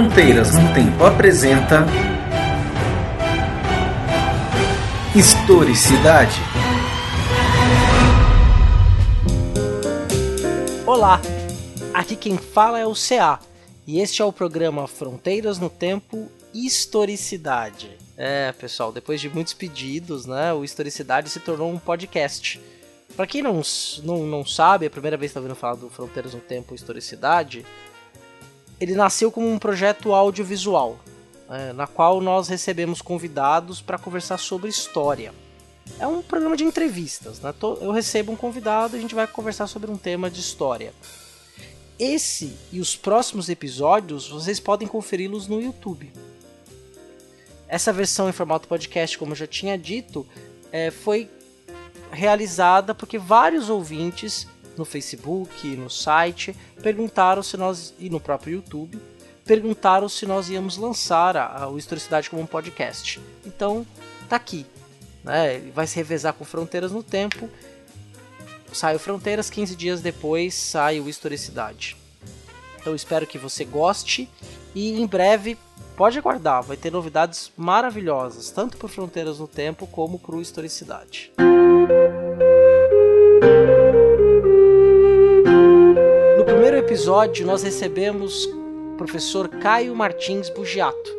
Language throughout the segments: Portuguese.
Fronteiras no Tempo apresenta Historicidade. Olá, aqui quem fala é o CA e este é o programa Fronteiras no Tempo Historicidade. É, pessoal, depois de muitos pedidos, né, o Historicidade se tornou um podcast. Para quem não, não, não sabe, é a primeira vez que está ouvindo falar do Fronteiras no Tempo Historicidade, ele nasceu como um projeto audiovisual, é, na qual nós recebemos convidados para conversar sobre história. É um programa de entrevistas, né? Eu recebo um convidado e a gente vai conversar sobre um tema de história. Esse e os próximos episódios vocês podem conferi-los no YouTube. Essa versão em formato podcast, como eu já tinha dito, é, foi realizada porque vários ouvintes no Facebook, no site, perguntaram se nós, e no próprio YouTube, perguntaram se nós íamos lançar a, a, o Historicidade como um podcast. Então, tá aqui. Né? Ele vai se revezar com Fronteiras no Tempo. Sai o Fronteiras, 15 dias depois sai o Historicidade. Então espero que você goste e em breve pode aguardar, vai ter novidades maravilhosas, tanto para Fronteiras no Tempo como para o Historicidade. Episódio, nós recebemos o professor Caio Martins Bugiato.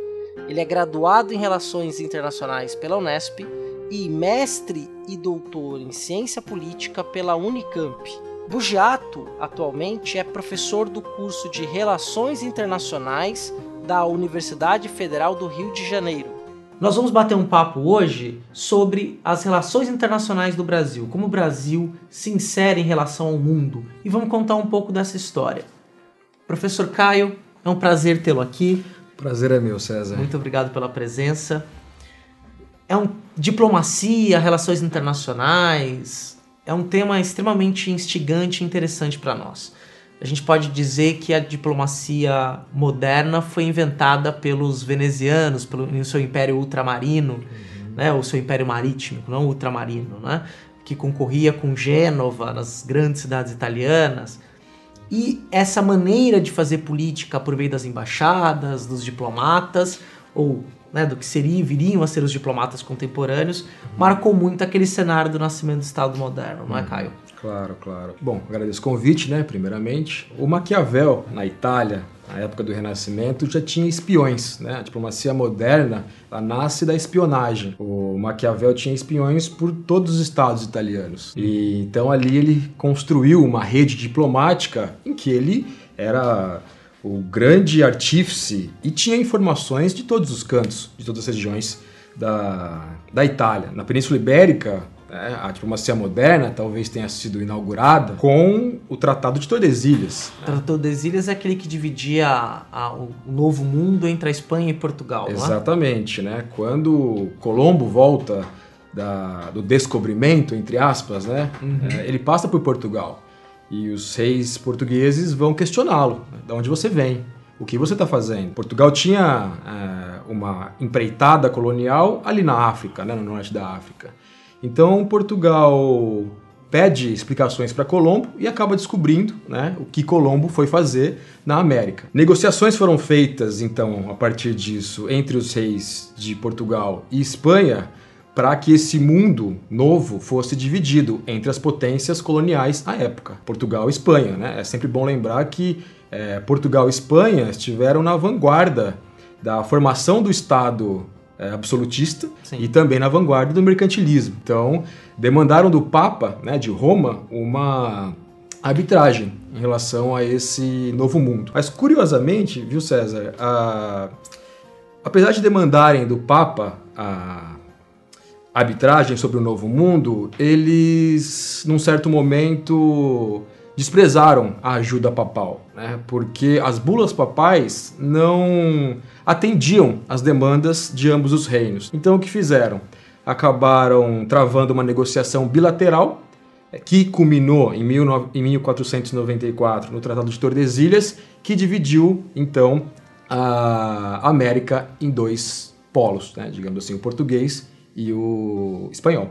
Ele é graduado em Relações Internacionais pela Unesp e mestre e doutor em Ciência Política pela Unicamp. Bugiato, atualmente, é professor do curso de Relações Internacionais da Universidade Federal do Rio de Janeiro. Nós vamos bater um papo hoje sobre as relações internacionais do Brasil, como o Brasil se insere em relação ao mundo e vamos contar um pouco dessa história. Professor Caio, é um prazer tê-lo aqui. Prazer é meu, César. Muito obrigado pela presença. É um diplomacia, relações internacionais, é um tema extremamente instigante e interessante para nós. A gente pode dizer que a diplomacia moderna foi inventada pelos venezianos, pelo no seu império ultramarino, uhum. né, o seu império marítimo, não ultramarino, né, que concorria com Gênova nas grandes cidades italianas. E essa maneira de fazer política por meio das embaixadas, dos diplomatas, ou né, do que seria, viriam a ser os diplomatas contemporâneos, marcou muito aquele cenário do nascimento do Estado moderno, não é, Caio? Claro, claro. Bom, agradeço o convite, né, primeiramente. O Maquiavel, na Itália, na época do Renascimento, já tinha espiões, né? A diplomacia moderna, nasce da espionagem. O Maquiavel tinha espiões por todos os estados italianos. E então ali ele construiu uma rede diplomática em que ele era o grande artífice e tinha informações de todos os cantos, de todas as regiões da, da Itália. Na Península Ibérica, né, a diplomacia moderna talvez tenha sido inaugurada com o Tratado de Tordesilhas. O Tratado de Tordesilhas é aquele que dividia a, a, o novo mundo entre a Espanha e Portugal, é? Exatamente, né? Quando Colombo volta da, do descobrimento, entre aspas, né? Uhum. É, ele passa por Portugal. E os reis portugueses vão questioná-lo. Né? De onde você vem? O que você está fazendo? Portugal tinha é, uma empreitada colonial ali na África, né, no norte da África. Então Portugal pede explicações para Colombo e acaba descobrindo né, o que Colombo foi fazer na América. Negociações foram feitas, então, a partir disso, entre os reis de Portugal e Espanha para que esse mundo novo fosse dividido entre as potências coloniais à época, Portugal e Espanha. Né? É sempre bom lembrar que é, Portugal e Espanha estiveram na vanguarda da formação do Estado absolutista Sim. e também na vanguarda do mercantilismo. Então, demandaram do Papa, né, de Roma, uma arbitragem em relação a esse novo mundo. Mas curiosamente, viu César, a... apesar de demandarem do Papa a arbitragem sobre o novo mundo, eles, num certo momento, desprezaram a ajuda papal, né? porque as bulas papais não atendiam às demandas de ambos os reinos. Então, o que fizeram? Acabaram travando uma negociação bilateral é, que culminou em, 1494 no Tratado de Tordesilhas, que dividiu então a América em dois polos, né? digamos assim, o português e o espanhol.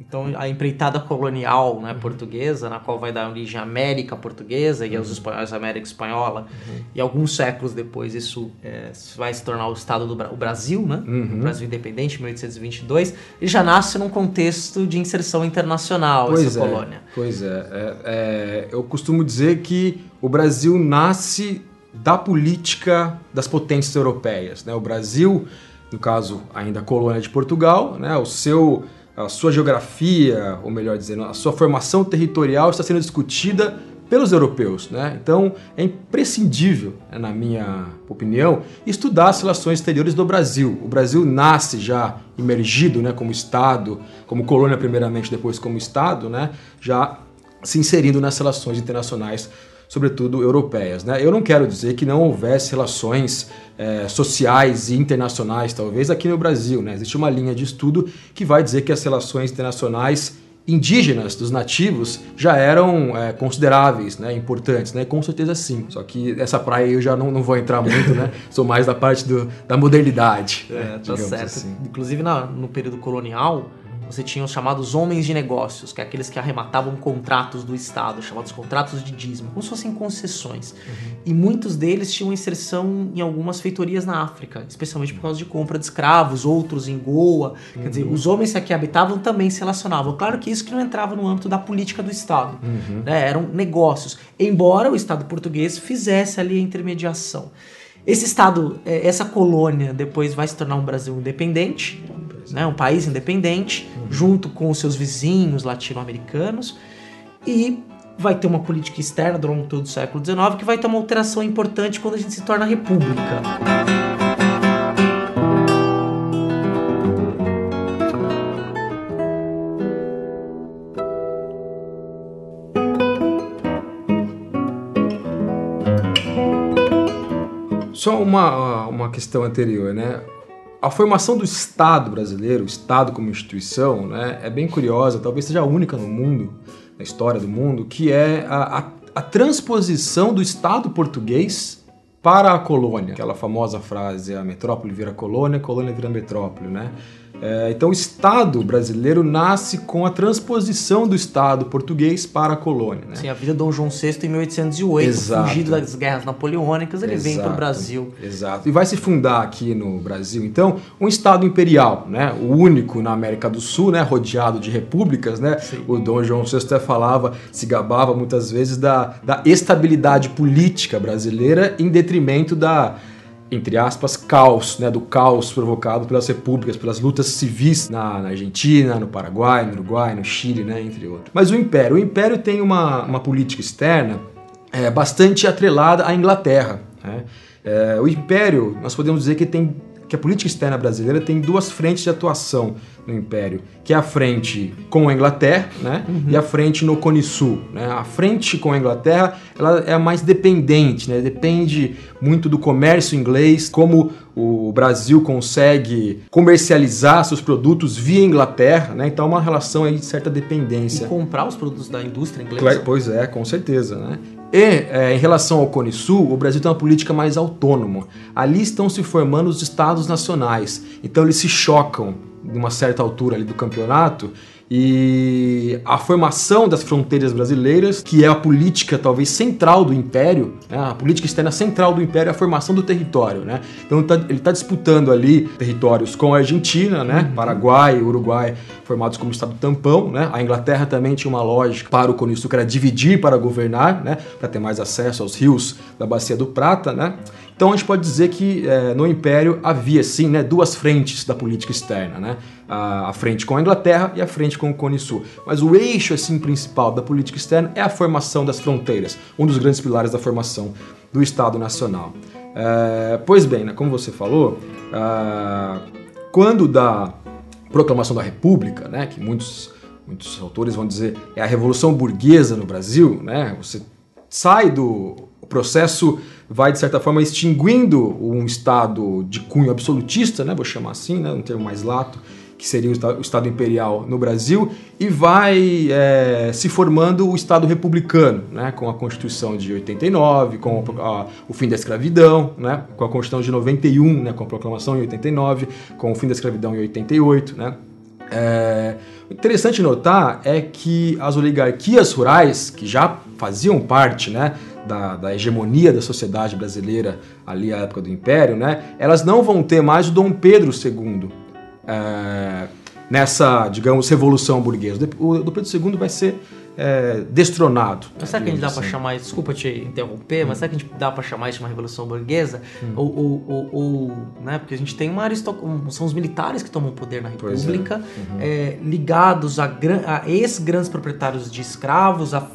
Então, a empreitada colonial né, portuguesa, na qual vai dar origem à América Portuguesa e aos espanhóis, a América Espanhola, uhum. e alguns séculos depois isso é, vai se tornar o Estado do Bra o Brasil, né? Uhum. O Brasil independente, 1822, e já nasce num contexto de inserção internacional pois essa é, colônia. Pois é, é, é. Eu costumo dizer que o Brasil nasce da política das potências europeias. Né? O Brasil, no caso ainda colônia de Portugal, né? o seu a sua geografia, ou melhor dizendo, a sua formação territorial está sendo discutida pelos europeus. Né? Então é imprescindível, né, na minha opinião, estudar as relações exteriores do Brasil. O Brasil nasce já imergido né, como Estado, como colônia primeiramente, depois como Estado, né, já se inserindo nas relações internacionais sobretudo europeias. Né? Eu não quero dizer que não houvesse relações é, sociais e internacionais, talvez, aqui no Brasil. Né? Existe uma linha de estudo que vai dizer que as relações internacionais indígenas dos nativos já eram é, consideráveis, né, importantes, né, com certeza sim. Só que essa praia eu já não, não vou entrar muito, né, sou mais da parte do, da modernidade. É, tá certo. Assim. Inclusive na, no período colonial, você tinha os chamados homens de negócios, que é aqueles que arrematavam contratos do Estado, chamados contratos de dízimo, como se fossem concessões. Uhum. E muitos deles tinham inserção em algumas feitorias na África, especialmente por causa de compra de escravos, outros em Goa. Uhum. Quer dizer, uhum. os homens que aqui habitavam também se relacionavam. Claro que isso que não entrava no âmbito da política do Estado. Uhum. Né? Eram negócios. Embora o Estado português fizesse ali a intermediação. Esse Estado, é, essa colônia, depois vai se tornar um Brasil independente né, um país independente, uhum. junto com os seus vizinhos latino-americanos, e vai ter uma política externa durante todo o século XIX que vai ter uma alteração importante quando a gente se torna república. Só uma, uma questão anterior, né? A formação do Estado brasileiro, o Estado como instituição, né, é bem curiosa, talvez seja a única no mundo, na história do mundo, que é a, a, a transposição do Estado português para a colônia. Aquela famosa frase, a metrópole vira colônia, a colônia vira metrópole, né? É, então, o Estado brasileiro nasce com a transposição do Estado português para a colônia. Né? Sim, a vida de Dom João VI em 1808, Exato. fugido das guerras napoleônicas, ele Exato. vem para o Brasil. Exato. E vai se fundar aqui no Brasil, então, um Estado imperial, né? o único na América do Sul, né? rodeado de repúblicas. Né? O Dom João VI até falava, se gabava muitas vezes da, da estabilidade política brasileira em detrimento da entre aspas, caos, né, do caos provocado pelas repúblicas, pelas lutas civis na, na, Argentina, no Paraguai, no Uruguai, no Chile, né, entre outros. Mas o Império, o Império tem uma, uma política externa é, bastante atrelada à Inglaterra. Né? É, o Império, nós podemos dizer que tem que a política externa brasileira tem duas frentes de atuação no Império, que é a frente com a Inglaterra, né, uhum. e a frente no Cone Sul, né. A frente com a Inglaterra, ela é a mais dependente, né, depende muito do comércio inglês, como o Brasil consegue comercializar seus produtos via Inglaterra, né? Então é uma relação aí de certa dependência. E comprar os produtos da indústria inglesa. Pois é, com certeza, né? E é, em relação ao Cone Sul, o Brasil tem uma política mais autônoma. Ali estão se formando os estados nacionais. Então eles se chocam de uma certa altura ali do campeonato e a formação das fronteiras brasileiras, que é a política talvez central do império, né? a política externa central do império é a formação do território. Né? Então ele está tá disputando ali territórios com a Argentina, né? Uhum. Paraguai, Uruguai, formados como Estado tampão. Né? A Inglaterra também tinha uma lógica para o Sul, que era dividir para governar, né? para ter mais acesso aos rios da Bacia do Prata. Né? Então a gente pode dizer que é, no Império havia sim né, duas frentes da política externa, né? A, frente com a Inglaterra e a frente com o Cone Sul. Mas o eixo assim principal da política externa é a formação das fronteiras, um dos grandes pilares da formação do Estado Nacional. É, pois bem, né, como você falou, é, quando da proclamação da República, né, que muitos muitos autores vão dizer é a revolução burguesa no Brasil, né? Você sai do processo vai, de certa forma, extinguindo um Estado de cunho absolutista, né, vou chamar assim, né, um termo mais lato, que seria o Estado Imperial no Brasil, e vai é, se formando o Estado republicano, né, com a Constituição de 89, com a, o fim da escravidão, né, com a Constituição de 91, né, com a proclamação em 89, com o fim da escravidão em 88, né, é, Interessante notar é que as oligarquias rurais, que já faziam parte né, da, da, hegemonia da sociedade brasileira ali à época do Império, né, elas não vão ter mais o Dom Pedro II é, nessa, digamos, revolução burguesa. O Dom Pedro II vai ser é, destronado. Mas será que a gente dá assim. para chamar, desculpa te interromper, mas será que a gente dá para chamar isso de uma revolução burguesa? Hum. Ou, ou, ou, ou, né, porque a gente tem uma aristocracia, são os militares que tomam o poder na é. República, é. Uhum. É, ligados a, a ex-grandes proprietários de escravos, a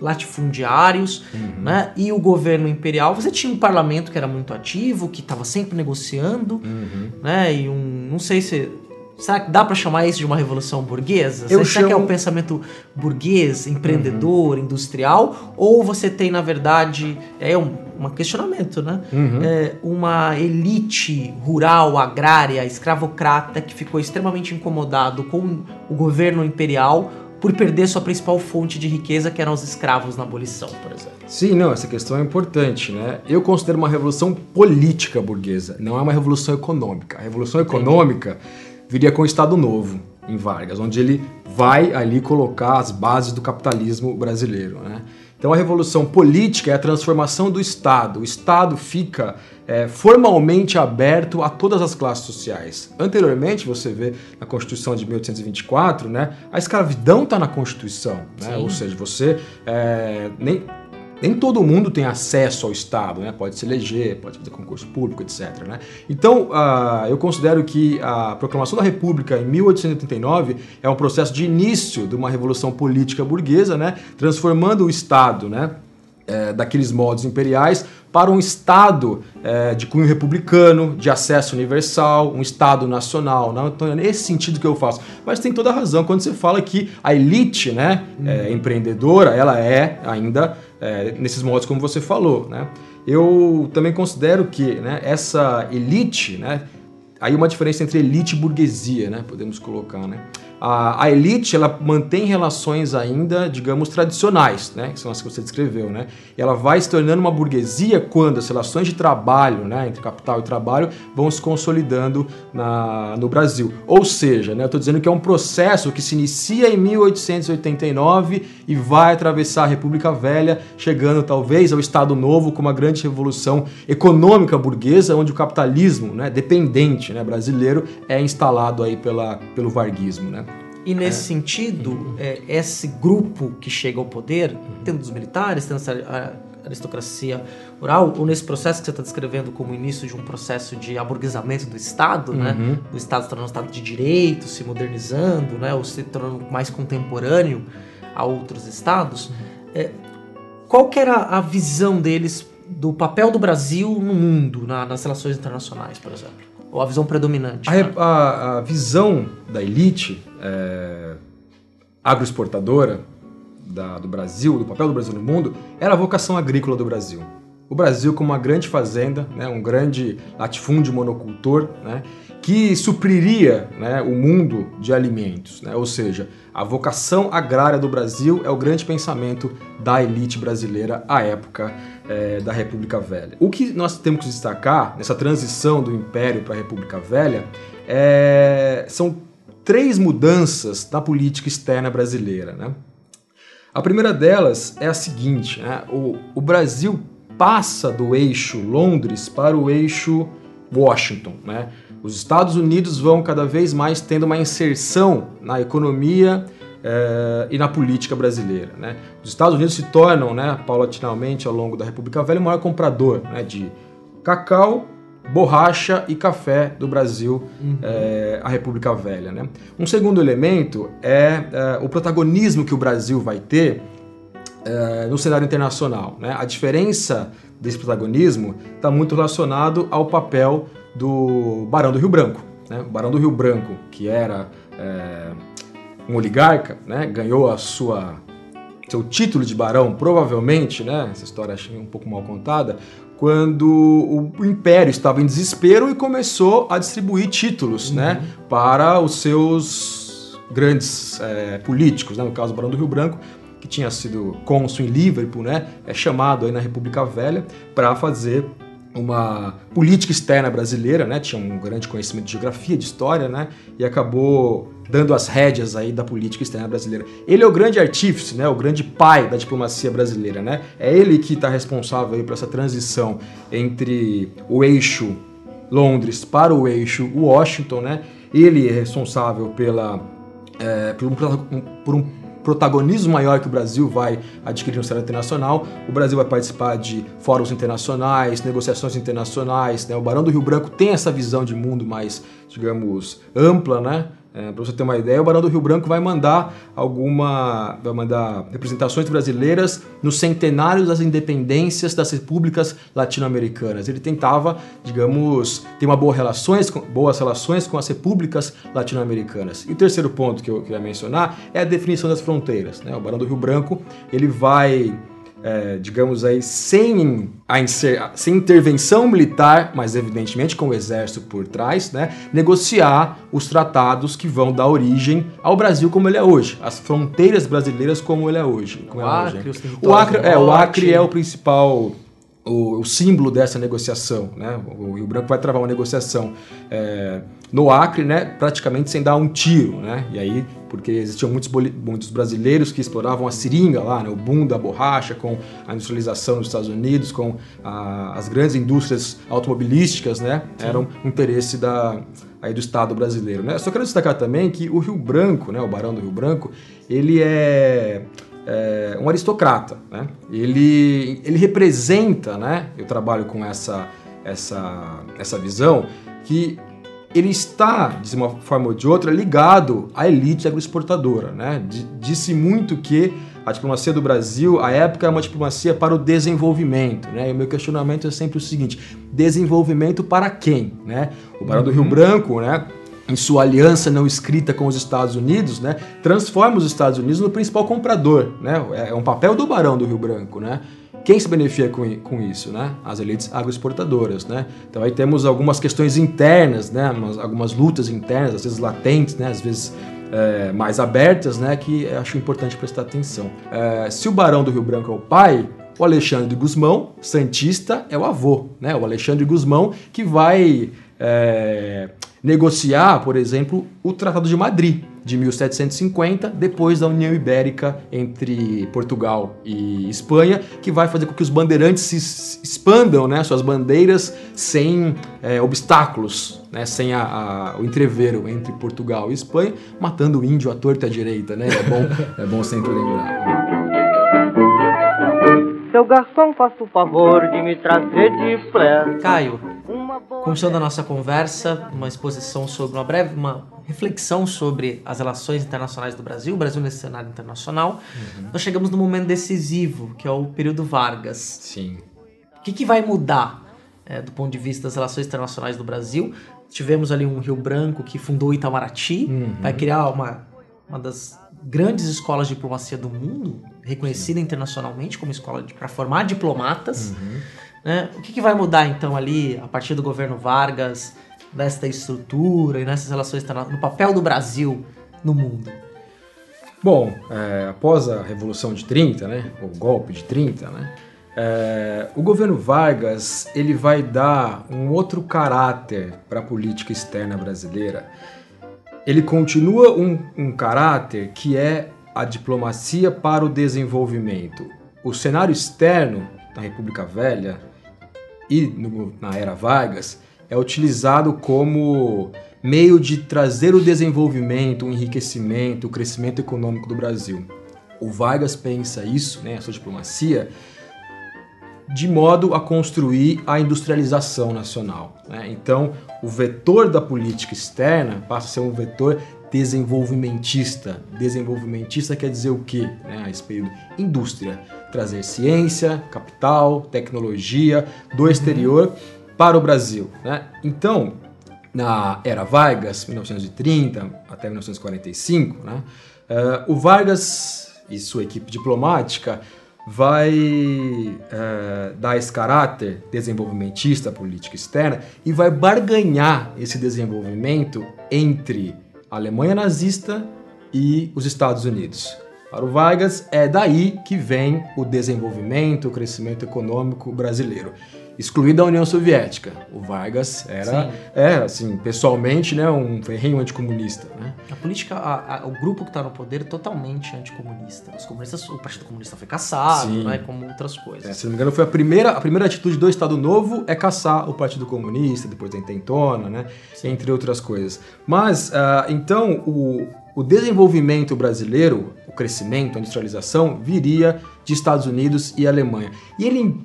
latifundiários, uhum. né? E o governo imperial, você tinha um parlamento que era muito ativo, que estava sempre negociando, uhum. né? E um, não sei se Será que dá para chamar isso de uma revolução burguesa? Eu Será chamo... que é o pensamento burguês, empreendedor, uhum. industrial? Ou você tem, na verdade, é um, um questionamento, né? Uhum. É uma elite rural, agrária, escravocrata que ficou extremamente incomodado com o governo imperial por perder sua principal fonte de riqueza, que eram os escravos na abolição, por exemplo. Sim, não, essa questão é importante, né? Eu considero uma revolução política burguesa, não é uma revolução econômica. A revolução econômica Entendi viria com o Estado Novo em Vargas, onde ele vai ali colocar as bases do capitalismo brasileiro. Né? Então a revolução política é a transformação do Estado. O Estado fica é, formalmente aberto a todas as classes sociais. Anteriormente, você vê na Constituição de 1824, né, a escravidão está na Constituição. Né? Ou seja, você é, nem nem todo mundo tem acesso ao Estado, né? Pode se eleger, pode fazer concurso público, etc. Né? Então, uh, eu considero que a proclamação da República em 1889 é um processo de início de uma revolução política burguesa, né? Transformando o Estado, né? É, daqueles modos imperiais para um Estado é, de cunho republicano, de acesso universal, um Estado nacional. Não? Então é nesse sentido que eu faço. Mas tem toda a razão quando você fala que a elite né, é, empreendedora ela é ainda é, nesses modos como você falou. Né? Eu também considero que né, essa elite, né, aí uma diferença entre elite e burguesia, né, podemos colocar. Né? a, a, elite ela mantém relações ainda, digamos, tradicionais, né? que são as que você descreveu. Né? Ela vai se tornando uma burguesia quando as relações de trabalho, né, entre capital e trabalho, vão se consolidando na, no Brasil. Ou seja, né, eu estou dizendo que é um processo que se inicia em 1889 e vai atravessar a República Velha, chegando talvez ao Estado Novo com uma grande revolução econômica burguesa, onde o capitalismo né, dependente né, brasileiro é instalado aí pela, pelo varguismo. Né? E nesse é. sentido, é, esse grupo que chega ao poder, tendo os militares, tendo essa aristocracia rural, ou nesse processo que você está descrevendo como início de um processo de aburguesamento do Estado, né? uhum. né? O Estado se tornando um Estado de direito, se modernizando, né? ou se tornando mais contemporâneo a outros Estados. É, qual que era a visão deles do papel do Brasil no mundo, na, nas relações internacionais, por exemplo? Ou a visão predominante? A, né? a, a visão da elite é, agroexportadora da, do Brasil, do papel do Brasil no mundo, era a vocação agrícola do Brasil. O Brasil como uma grande fazenda, né, um grande latifúndio monocultor, né, que supriria né, o mundo de alimentos. Né? Ou seja, a vocação agrária do Brasil é o grande pensamento da elite brasileira à época é, da República Velha. O que nós temos que destacar nessa transição do Império para a República Velha é, são três mudanças na política externa brasileira. Né? A primeira delas é a seguinte: né? o, o Brasil passa do eixo Londres para o eixo Washington. Né? Os Estados Unidos vão cada vez mais tendo uma inserção na economia eh, e na política brasileira. Né? Os Estados Unidos se tornam, né, paulatinamente ao longo da República Velha, o maior comprador né, de cacau, borracha e café do Brasil, uhum. eh, a República Velha. Né? Um segundo elemento é eh, o protagonismo que o Brasil vai ter no cenário internacional. Né? A diferença desse protagonismo está muito relacionado ao papel do Barão do Rio Branco. Né? O Barão do Rio Branco, que era é, um oligarca, né? ganhou a sua seu título de barão, provavelmente, né? essa história achei um pouco mal contada, quando o império estava em desespero e começou a distribuir títulos uhum. né? para os seus grandes é, políticos, né? no caso o Barão do Rio Branco, que tinha sido cônsul em Liverpool, né? é chamado aí na República Velha para fazer uma política externa brasileira, né? Tinha um grande conhecimento de geografia, de história, né? E acabou dando as rédeas aí da política externa brasileira. Ele é o grande artífice, né? O grande pai da diplomacia brasileira, né? É ele que está responsável aí por essa transição entre o eixo Londres para o eixo Washington, né? Ele é responsável pela é, por, um, por um protagonismo maior que o Brasil vai adquirir no cenário internacional. O Brasil vai participar de fóruns internacionais, negociações internacionais. Né? O Barão do Rio Branco tem essa visão de mundo mais, digamos, ampla, né? É, para você ter uma ideia, o Barão do Rio Branco vai mandar alguma, vai mandar representações brasileiras nos centenários das independências das repúblicas latino-americanas. Ele tentava, digamos, ter uma boa relações, boas relações com as repúblicas latino-americanas. E o terceiro ponto que eu queria mencionar é a definição das fronteiras. Né? O Barão do Rio Branco ele vai é, digamos aí, sem, a sem intervenção militar, mas evidentemente com o exército por trás, né, negociar os tratados que vão dar origem ao Brasil como ele é hoje, as fronteiras brasileiras como ele é hoje. Como o, é Acre, hoje. o Acre, é, o Acre é o principal o, o, símbolo dessa negociação. Né? O Rio Branco vai travar uma negociação é, no Acre, né, praticamente sem dar um tiro. Né? E aí, porque existiam muitos, muitos brasileiros que exploravam a seringa lá, né, o boom da borracha, com a industrialização nos Estados Unidos, com a, as grandes indústrias automobilísticas, né, eram um interesse da, aí do Estado brasileiro. Né? Só quero destacar também que o Rio Branco, né, o Barão do Rio Branco, ele é é, um aristocrata. Né? Ele, ele representa, né? eu trabalho com essa, essa, essa visão, que ele está, de uma forma ou de outra, ligado à elite agroexportadora. Né? Disse muito que a diplomacia do Brasil, a época, é uma diplomacia para o desenvolvimento. Né? E o meu questionamento é sempre o seguinte: desenvolvimento para quem? Né? O Barão do Rio uhum. Branco, né? Em sua aliança não escrita com os Estados Unidos, né, transforma os Estados Unidos no principal comprador. Né? É um papel do Barão do Rio Branco. Né? Quem se beneficia com, com isso? Né? As elites agroexportadoras. Né? Então aí temos algumas questões internas, né? algumas lutas internas, às vezes latentes, né? às vezes é, mais abertas, né? que acho importante prestar atenção. É, se o Barão do Rio Branco é o pai, o Alexandre Guzmão, Santista, é o avô. Né? O Alexandre Guzmão que vai... É, negociar, por exemplo, o Tratado de Madrid de 1750, depois da União Ibérica entre Portugal e Espanha, que vai fazer com que os bandeirantes se expandam né, suas bandeiras sem é, obstáculos, né, sem a, a, o entreveiro entre Portugal e Espanha, matando o índio à torta e à direita. Né? É, bom, é bom sempre lembrar. Seu garçom, faça o favor de me trazer de flare. Caio, Começando a nossa conversa, uma exposição sobre uma breve uma reflexão sobre as relações internacionais do Brasil, o Brasil nesse cenário internacional. Uhum. Nós chegamos no momento decisivo, que é o período Vargas. Sim. O que, que vai mudar é, do ponto de vista das relações internacionais do Brasil? Tivemos ali um Rio Branco que fundou Itamaraty, uhum. vai criar uma, uma das grandes escolas de diplomacia do mundo, reconhecida Sim. internacionalmente como escola para formar diplomatas. Uhum. Né? O que, que vai mudar então ali, a partir do governo Vargas, nesta estrutura e nessas relações no papel do Brasil no mundo? Bom, é, após a Revolução de 30, né, o golpe de 30, né, é, o governo Vargas ele vai dar um outro caráter para a política externa brasileira. Ele continua um, um caráter que é a diplomacia para o desenvolvimento. O cenário externo da República Velha e no, na era Vargas é utilizado como meio de trazer o desenvolvimento, o enriquecimento, o crescimento econômico do Brasil. O Vargas pensa isso, né, a sua diplomacia, de modo a construir a industrialização nacional. Né? Então, o vetor da política externa passa a ser um vetor desenvolvimentista. Desenvolvimentista quer dizer o quê? Né, a esse período? Indústria. Trazer ciência, capital, tecnologia do exterior para o Brasil. Né? Então, na era Vargas, 1930 até 1945, né, uh, o Vargas e sua equipe diplomática vai uh, dar esse caráter desenvolvimentista à política externa e vai barganhar esse desenvolvimento entre a Alemanha nazista e os Estados Unidos. Para o Vargas, é daí que vem o desenvolvimento, o crescimento econômico brasileiro. Excluído da União Soviética. O Vargas era, Sim. é, assim, pessoalmente, né, um ferrenho anticomunista, né? A política, a- a- o grupo que está no poder é totalmente anticomunista. Os comunistas, o Partido Comunista foi caçado, Sim. né, como outras É, coisas. se não me engano, foi a primeira, a primeira atitude do Estado Novo é caçar o Partido Comunista, depois da Intentona, né? Entre outras coisas. Mas, ah, então, o, o desenvolvimento brasileiro, o crescimento, a industrialização, viria de Estados Unidos e Alemanha. E ele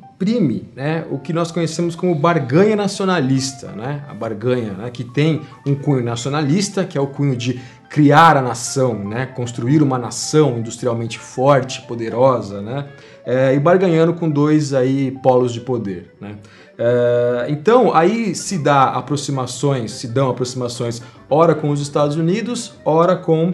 né, o que nós conhecemos como barganha nacionalista, né? A barganha, né, que tem um cunho nacionalista, que é o cunho de criar a nação, né, construir uma nação industrialmente forte, poderosa, né, é, e barganhando com dois aí polos de poder, né. É, então aí se dá aproximações, se dão aproximações, ora com os Estados Unidos, ora com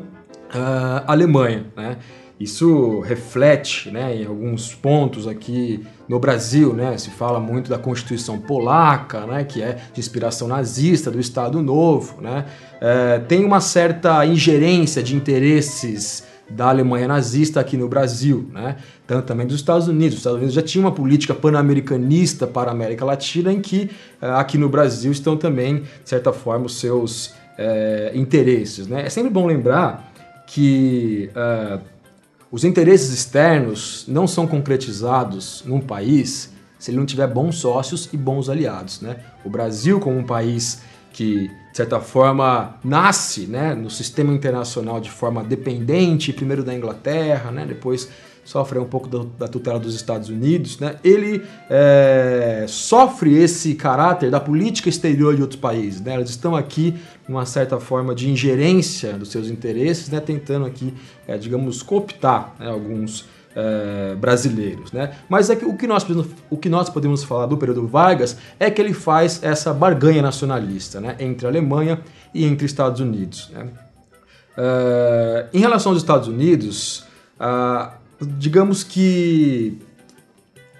ah, a Alemanha, né. Isso reflete né, em alguns pontos aqui no Brasil, né, se fala muito da Constituição Polaca, né, que é de inspiração nazista, do Estado Novo. Né, É, tem uma certa ingerência de interesses da Alemanha nazista aqui no Brasil, né, tanto também dos Estados Unidos. Os Estados Unidos já tinha uma política pan-americanista para a América Latina, em que eh, aqui no Brasil estão também, de certa forma, os seus eh, interesses. Né. É sempre bom lembrar que eh, os interesses externos não são concretizados num país se ele não tiver bons sócios e bons aliados. Né? O Brasil, como um país que, de certa forma, nasce né, no sistema internacional de forma dependente, primeiro da Inglaterra, né, depois sofre um pouco da, da tutela dos Estados Unidos, né, ele é, sofre esse caráter da política exterior de outros países. Né? Elas estão aqui numa certa forma de ingerência dos seus interesses, né, tentando aqui, é, digamos, cooptar né, alguns é, brasileiros. Né? Mas é que o, que nós, o que nós podemos falar do período Vargas é que ele faz essa barganha nacionalista né, entre a Alemanha e entre Estados Unidos. Né? É, em relação aos Estados Unidos, ah, digamos que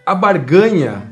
a barganha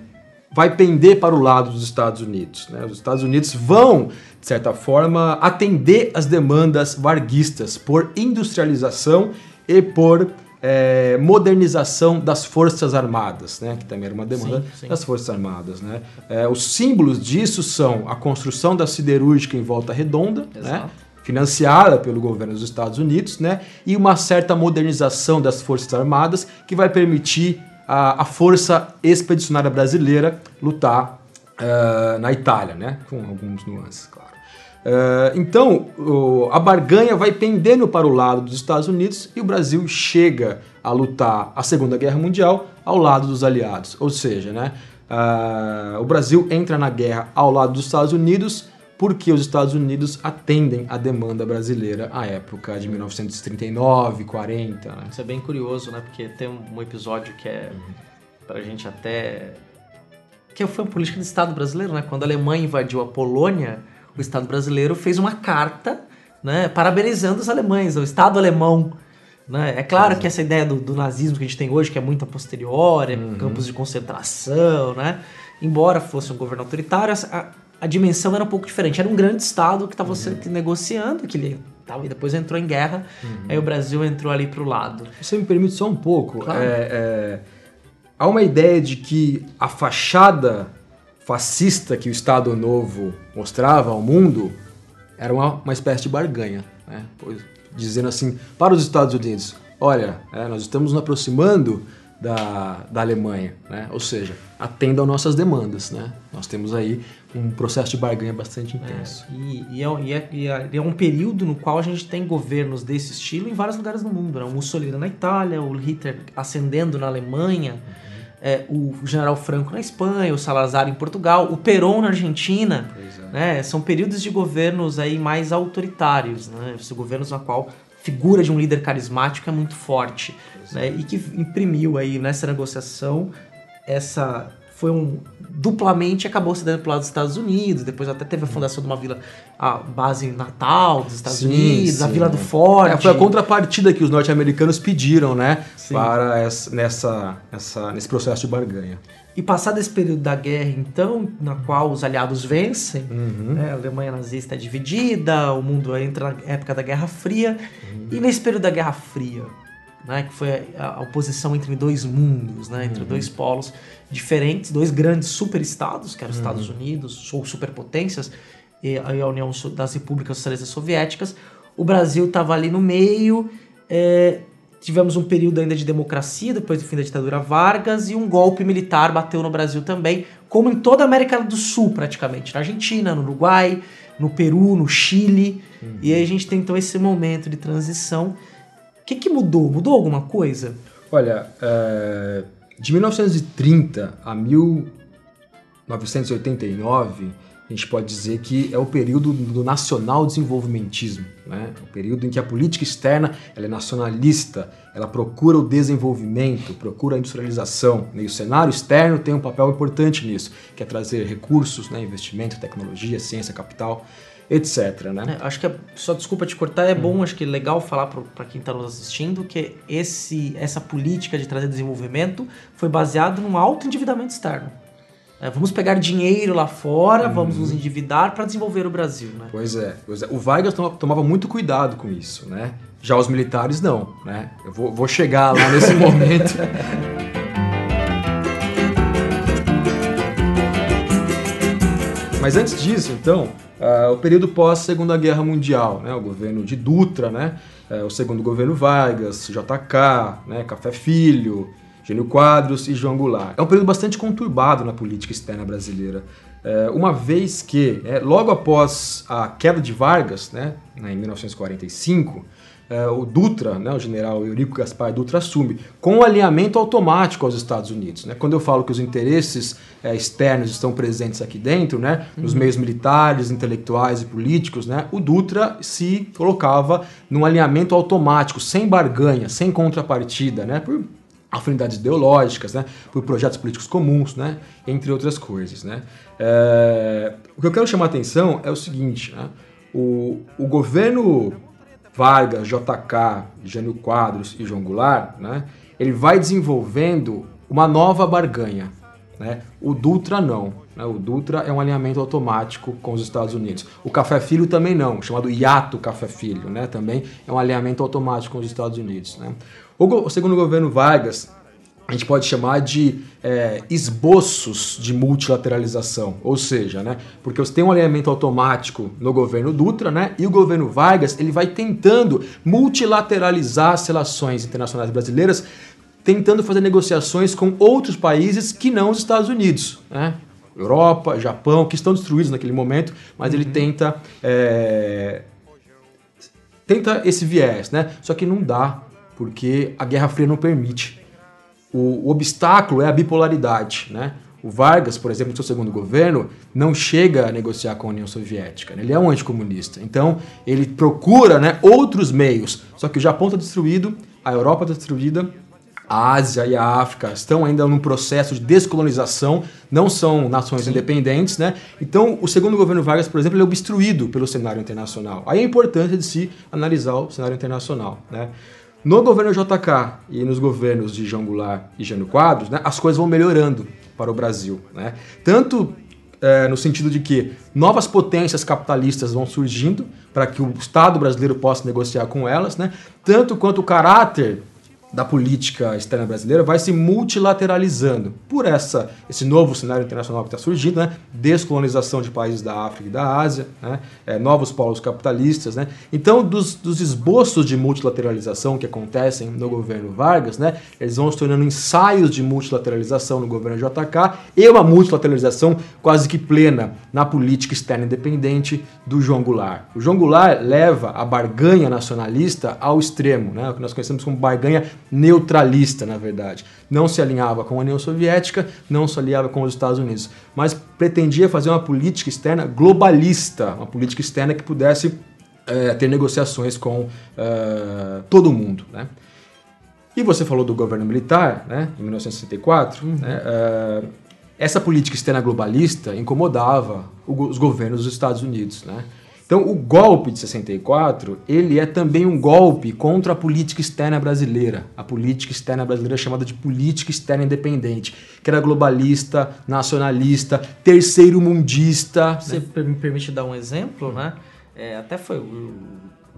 vai pender para o lado dos Estados Unidos. né? Os Estados Unidos vão, de certa forma, atender as demandas varguistas por industrialização e por eh, modernização das Forças Armadas, né? que também era uma demanda Sim, sim. das Forças Armadas. Né? Eh, os símbolos disso são a construção da siderúrgica em Volta Redonda, né? Financiada pelo governo dos Estados Unidos, né? E uma certa modernização das Forças Armadas que vai permitir a, a Força Expedicionária Brasileira lutar eh, na Itália, né? Com alguns nuances, claro. Eh, então, o- a barganha vai pendendo para o lado dos Estados Unidos e o Brasil chega a lutar a Segunda Guerra Mundial ao lado dos aliados. Ou seja, né, ah, o Brasil entra na guerra ao lado dos Estados Unidos porque os Estados Unidos atendem a demanda brasileira à época de 1939, 40. Né? Isso é bem curioso, né? Porque tem um episódio que é pra gente até. Que foi uma política do Estado brasileiro, né? Quando a Alemanha invadiu a Polônia, o Estado brasileiro fez uma carta, né? Parabenizando os alemães, o Estado alemão. Né? É claro que essa ideia do, do nazismo que a gente tem hoje, que é muito a posteriori, é campos de concentração, né? Embora fosse um governo autoritário, a, a dimensão era um pouco diferente. Era um grande Estado que estava se negociando, que ele tava, e depois entrou em guerra, aí o Brasil entrou ali pro lado. Você me permite só um pouco? Claro. É, é, há uma ideia de que a fachada fascista que o Estado Novo mostrava ao mundo era uma, uma espécie de barganha, né? Dizendo assim para os Estados Unidos: olha, é, nós estamos nos aproximando da, da Alemanha, né? ou seja, atenda às nossas demandas. Né? Nós temos aí um processo de barganha bastante intenso. E, e é, e é- e é- e é um período no qual a gente tem governos desse estilo em vários lugares do mundo. Né? O Mussolini na Itália, o Hitler ascendendo na Alemanha, é, o general Franco na Espanha, o Salazar em Portugal, o Perón na Argentina. É. né? São períodos de governos aí mais autoritários, né? São governos na qual figura de um líder carismático é muito forte, né? E que imprimiu aí nessa negociação essa foi um duplamente acabou se dando pro lado dos Estados Unidos, depois até teve a fundação de uma vila a base Natal dos Estados Sim, Unidos, a sim. Vila do Forte. É, foi a contrapartida que os norte-americanos pediram, né? Sim. Para essa, nessa, essa, nesse processo de barganha. E passado esse período da guerra, então, na qual os aliados vencem, né, a Alemanha nazista é dividida, o mundo entra na época da Guerra Fria. E nesse período da Guerra Fria, né, que foi a, oposição entre dois mundos, né, entre dois polos diferentes, dois grandes superestados, que eram os Estados Unidos, ou superpotências, e a a União das Repúblicas Socialistas Soviéticas. O Brasil estava ali no meio, é, tivemos um período ainda de democracia, depois do fim da ditadura Vargas, e um golpe militar bateu no Brasil também, como em toda a América do Sul, praticamente. Na Argentina, no Uruguai, no Peru, no Chile. E aí a gente tem então esse momento de transição. Que, que mudou? Mudou alguma coisa? Olha, é, de 1930 a 1989, a gente pode dizer que é o período do nacional desenvolvimentismo, né? O período em que a política externa ela é nacionalista, ela procura o desenvolvimento, procura a industrialização. né? E o cenário externo tem um papel importante nisso, que é trazer recursos, né? investimento, tecnologia, ciência, capital, etc. Né? É, acho que, é- só desculpa te cortar, é bom, acho que é legal falar para quem está nos assistindo que esse, essa política de trazer desenvolvimento foi baseado num alto endividamento externo. É, vamos pegar dinheiro lá fora, vamos nos endividar para desenvolver o Brasil, né? Pois é, pois é. O Vargas toma- tomava muito cuidado com isso, né? Já os militares não, né? Eu vou, vou chegar lá nesse momento. Mas antes disso, então, ah, o período pós Segunda Guerra Mundial, né? O governo de Dutra, né? Eh, o segundo governo Vargas, JK, né? Café Filho, Gênio Quadros e João Goulart. É um período bastante conturbado na política externa brasileira. É, uma vez que, é, logo após a queda de Vargas, né, em 1945, é, o Dutra, né, o general Eurico Gaspar Dutra, assume com um alinhamento automático aos Estados Unidos. Né? Quando eu falo que os interesses é, externos estão presentes aqui dentro, né, nos meios militares, intelectuais e políticos, né, o Dutra se colocava num alinhamento automático, sem barganha, sem contrapartida, né, por afinidades ideológicas, né, por projetos políticos comuns, né, entre outras coisas. Né. É, o que eu quero chamar a atenção é o seguinte, né, o, o governo Vargas, JK, Jânio Quadros e João Goulart, né, ele vai desenvolvendo uma nova barganha. Né? O Dutra não. Né? O Dutra é um alinhamento automático com os Estados Unidos. O Café Filho também não, chamado Iato Café Filho, né? também é um alinhamento automático com os Estados Unidos. Né? O, segundo governo Vargas, a gente pode chamar de é, esboços de multilateralização, ou seja, né, porque você tem um alinhamento automático no governo Dutra, né, e o governo Vargas ele vai tentando multilateralizar as relações internacionais brasileiras, tentando fazer negociações com outros países que não os Estados Unidos, né, Europa, Japão, que estão destruídos naquele momento, mas ele tenta é, tenta esse viés, né? Só que não dá, porque a Guerra Fria não permite. O, o obstáculo é a bipolaridade, né? O Vargas, por exemplo, no seu segundo governo, não chega a negociar com a União Soviética. né? Ele é um anticomunista. Então, ele procura né, outros meios. Só que o Japão está destruído, a Europa está destruída, a Ásia e a África estão ainda num processo de descolonização, não são nações independentes, né? Então, o segundo governo Vargas, por exemplo, é obstruído pelo cenário internacional. Aí a importância de se analisar o cenário internacional, né? No governo JK e nos governos de João Goulart e Jânio Quadros, né, as coisas vão melhorando para o Brasil, né? Tanto é, no sentido de que novas potências capitalistas vão surgindo para que o Estado brasileiro possa negociar com elas, né? Tanto quanto o caráter da política externa brasileira vai se multilateralizando por essa esse novo cenário internacional que está surgindo, né? descolonização de países da África e da Ásia, né? É, novos polos capitalistas, né? Então, dos, dos esboços de multilateralização que acontecem no governo Vargas, né? Eles vão se tornando ensaios de multilateralização no governo JK e uma multilateralização quase que plena na política externa independente do João Goulart. O João Goulart leva a barganha nacionalista ao extremo, né? O que nós conhecemos como barganha neutralista, na verdade. Não se alinhava com a União Soviética, não se alinhava com os Estados Unidos, mas pretendia fazer uma política externa globalista, uma política externa que pudesse eh, ter negociações com eh, todo mundo, né? E você falou do governo militar, né, em 1964, né, eh, essa política externa globalista incomodava os governos dos Estados Unidos, né? Então, o golpe de 64, ele é também um golpe contra a política externa brasileira. A política externa brasileira é chamada de política externa independente, que era globalista, nacionalista, terceiro mundista. Você per- me permite dar um exemplo, né? É, até foi o,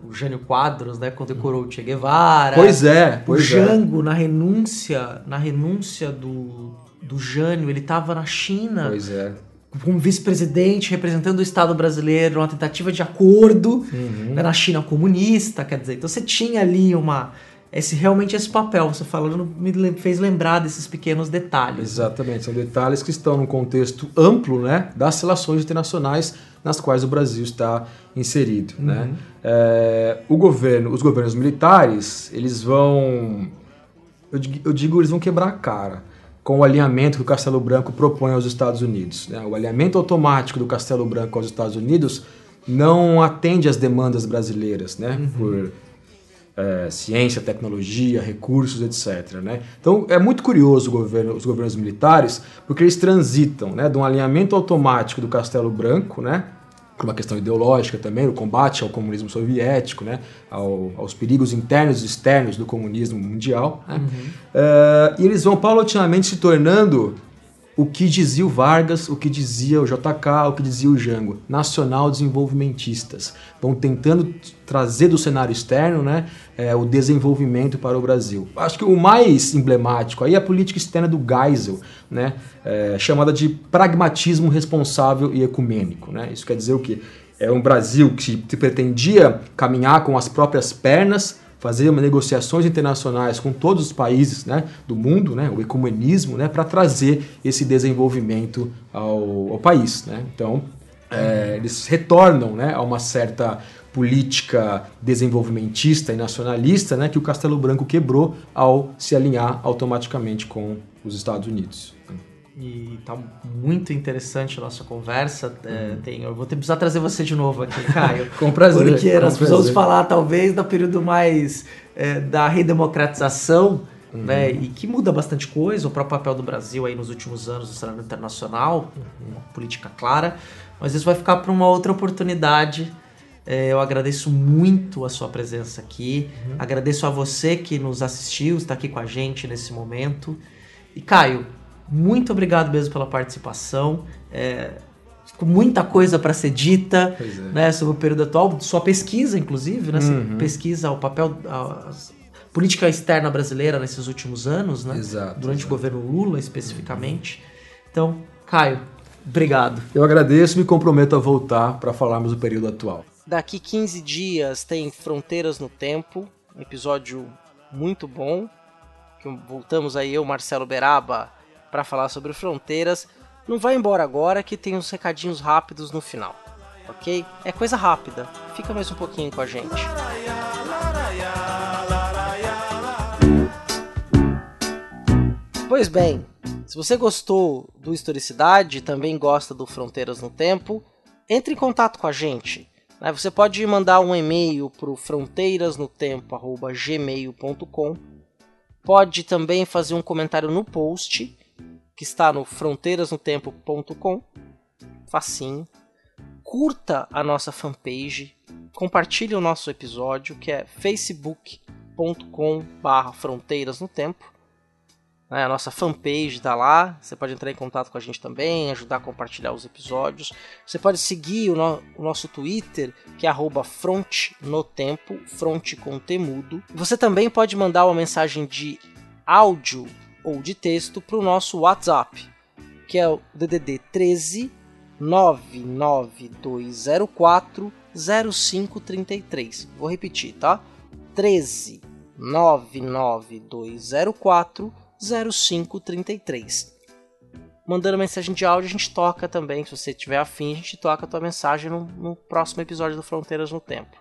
o Jânio Quadros, né, condecorou o Che Guevara. Pois é, pois o é. Jango na renúncia, na renúncia do, do Jânio, ele estava na China Pois é. Como vice-presidente representando o Estado brasileiro, uma tentativa de acordo Uhum. né, na China comunista, quer dizer, então você tinha ali uma esse realmente esse papel, você falando me fez lembrar desses pequenos detalhes. Exatamente, são detalhes que estão num contexto amplo né, das relações internacionais nas quais o Brasil está inserido. Né? É, o governo, os governos militares, eles vão, eu digo, eu digo, eles vão quebrar a cara com o alinhamento que o Castelo Branco propõe aos Estados Unidos. né? O alinhamento automático do Castelo Branco aos Estados Unidos não atende às demandas brasileiras, né? Por é, ciência, tecnologia, recursos, etc. Né? Então é muito curioso o governo- os governos militares, porque eles transitam né, de um alinhamento automático do Castelo Branco, né, por uma questão ideológica também, o combate ao comunismo soviético, né, ao- aos perigos internos e externos do comunismo mundial, né? É, e eles vão paulatinamente se tornando o que dizia o Vargas, o que dizia o JK, o que dizia o Jango, nacional desenvolvimentistas. Vão tentando trazer do cenário externo né, é, o desenvolvimento para o Brasil. Acho que o mais emblemático aí é a política externa do Geisel, né, é, chamada de pragmatismo responsável e ecumênico. Né? Isso quer dizer o quê? É um Brasil que pretendia caminhar com as próprias pernas, fazer negociações internacionais com todos os países né, do mundo, né, o ecumenismo, né, para trazer esse desenvolvimento ao, ao país. Né? Então, é, eles retornam né, a uma certa política desenvolvimentista e nacionalista né, que o Castelo Branco quebrou ao se alinhar automaticamente com os Estados Unidos. E tá muito interessante a nossa conversa. É, tem, eu vou ter, precisar trazer você de novo aqui, Caio. Com prazer. Porque com nós precisamos falar, talvez, do período mais é, da redemocratização, Uhum. né? E que muda bastante coisa, o próprio papel do Brasil aí nos últimos anos no cenário internacional, Uhum. uma política clara. Mas isso vai ficar para uma outra oportunidade. É, eu agradeço muito a sua presença aqui. Uhum. Agradeço a você que nos assistiu, está aqui com a gente nesse momento. E Caio, muito obrigado mesmo pela participação. É, ficou muita coisa para ser dita é. né, sobre o período atual, sua pesquisa, inclusive, né? Uhum. pesquisa o papel, a, a política externa brasileira nesses últimos anos, né? Exato, Durante exato. o governo Lula, especificamente. Então, Caio, obrigado. Eu agradeço e me comprometo a voltar para falarmos do período atual. Daqui 15 dias tem Fronteiras no Tempo, um episódio muito bom. Que voltamos aí eu, Marcelo Beraba, para falar sobre fronteiras. Não vai embora agora que tem uns recadinhos rápidos no final, ok? É coisa rápida. Fica mais um pouquinho com a gente. Pois bem, se você gostou do Historicidade e também gosta do Fronteiras no Tempo, entre em contato com a gente. Né? Você pode mandar um e-mail para o fronteirasnotempo.gmail.com Pode também fazer um comentário no post, que está no fronteirasnotempo.com. Facinho. Curta a nossa fanpage, compartilhe o nosso episódio, que é facebook.com barra fronteiras no tempo né, a nossa fanpage está lá. Você pode entrar em contato com a gente também, ajudar a compartilhar os episódios. Você pode seguir o, no- o nosso Twitter, que é arroba front no tempo, front com temudo. Você também pode mandar uma mensagem de áudio ou de texto para o nosso WhatsApp, que é o DDD 13 99204 0533. Vou repetir, tá? 13 99204 0533. Mandando mensagem de áudio, a gente toca também. Se você tiver afim, a gente toca a tua mensagem no, no próximo episódio do Fronteiras no Tempo.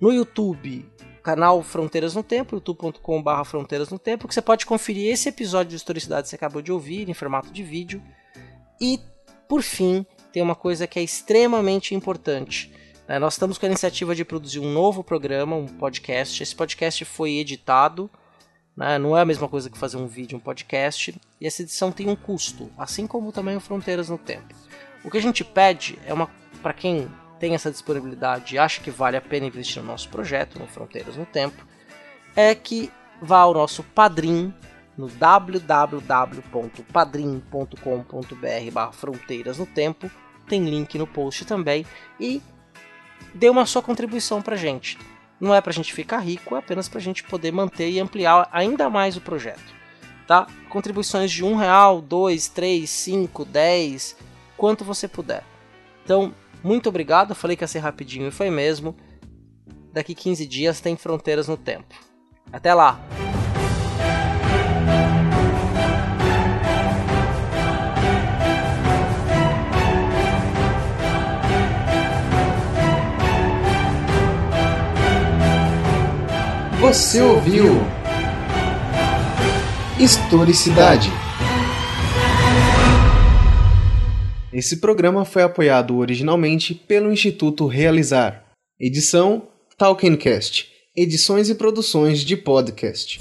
No YouTube, canal Fronteiras no Tempo, youtube.com.br Fronteiras no Tempo, que você pode conferir esse episódio de historicidade que você acabou de ouvir em formato de vídeo. E, por fim, tem uma coisa que é extremamente importante. né? Nós estamos com a iniciativa de produzir um novo programa, um podcast. Esse podcast foi editado né? Não é a mesma coisa que fazer um vídeo, um podcast. E essa edição tem um custo, assim como também o Fronteiras no Tempo. O que a gente pede é uma para quem tem essa disponibilidade e acha que vale a pena investir no nosso projeto, no Fronteiras no Tempo, é que vá ao nosso Padrim no www.padrim.com.br barra Fronteiras no Tempo. Tem link no post também. E dê uma sua contribuição pra gente. Não é pra gente ficar rico, é apenas pra gente poder manter e ampliar ainda mais o projeto. Tá? Contribuições de um real, dois, três, cinco, dez, quanto você puder. Então, muito obrigado. Falei que ia ser rapidinho e foi mesmo. Daqui 15 dias tem Fronteiras no Tempo. Até lá! Você ouviu Historicidade. Esse programa foi apoiado originalmente pelo Instituto Realizar. Edição Talkencast. Edições e produções de podcast.